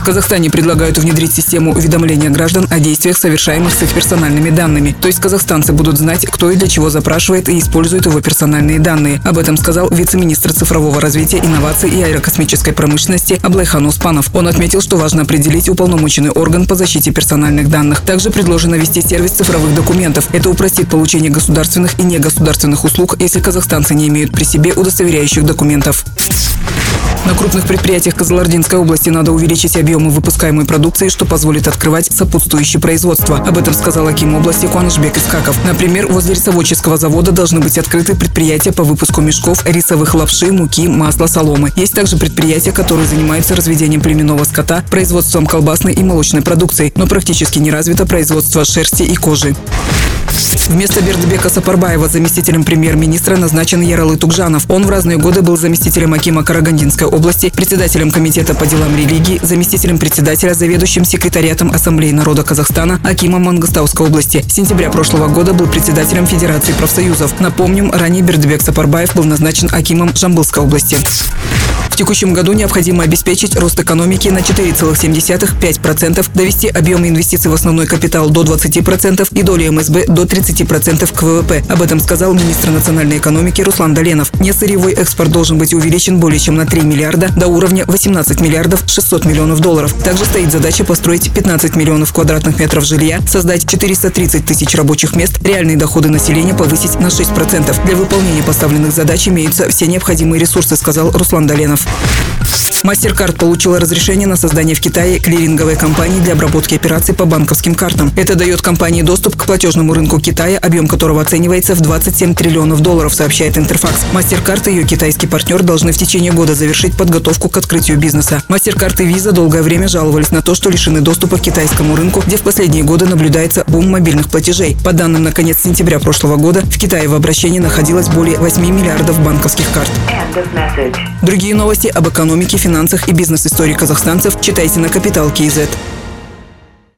В Казахстане предлагают внедрить систему уведомления граждан о действиях, совершаемых с их персональными данными. То есть казахстанцы будут знать, кто и для чего запрашивает и использует его персональные данные. Об этом сказал вице-министр цифрового развития, инноваций и аэрокосмической промышленности Аблайхан Успанов. Он отметил, что важно определить уполномоченный орган по защите персональных данных. Также предложено ввести сервис цифровых документов. Это упростит получение государственных и негосударственных услуг, если казахстанцы не имеют при себе удостоверяющих документов. На крупных предприятиях Козлординской области надо увеличить объемы выпускаемой продукции, что позволит открывать сопутствующее производство. Об этом сказал Аким области Куанышбек Искаков. Например, возле рисоводческого завода должны быть открыты предприятия по выпуску мешков, рисовых лапши, муки, масла, соломы. Есть также предприятия, которые занимаются разведением племенного скота, производством колбасной и молочной продукции, но практически не развито производство шерсти и кожи. Вместо Бердбека Сапарбаева заместителем премьер-министра назначен Яралы Тугжанов. Он в разные годы был заместителем Акима Карагандинской области, председателем комитета по делам религии, заместителем председателя, заведующим секретариатом Ассамблеи народа Казахстана Акимом Мангостауской области. С сентября прошлого года был председателем Федерации профсоюзов. Напомним, ранее Бердбек Сапарбаев был назначен Акимом Жамбылской области. Текущем году необходимо обеспечить рост экономики на 4,7-5%, довести объемы инвестиций в основной капитал до 20% и доли МСБ до 30% к ВВП. Об этом сказал министр национальной экономики Руслан Доленов. Несырьевой экспорт должен быть увеличен более чем на 3 миллиарда до уровня 18 миллиардов 600 миллионов долларов. Также стоит задача построить 15 миллионов квадратных метров жилья, создать 430 тысяч рабочих мест, реальные доходы населения повысить на 6%. Для выполнения поставленных задач имеются все необходимые ресурсы, сказал Руслан Доленов. Fuck. MasterCard получила разрешение на создание в Китае клиринговой компании для обработки операций по банковским картам. Это дает компании доступ к платежному рынку Китая, объем которого оценивается в 27 триллионов долларов, сообщает Интерфакс. MasterCard и ее китайский партнер должны в течение года завершить подготовку к открытию бизнеса. MasterCard и Visa долгое время жаловались на то, что лишены доступа к китайскому рынку, где в последние годы наблюдается бум мобильных платежей. По данным на конец сентября прошлого года, в Китае в обращении находилось более 8 миллиардов банковских карт. Другие новости об экономике, финансах и бизнес-истории казахстанцев читайте на Капитал Киезет.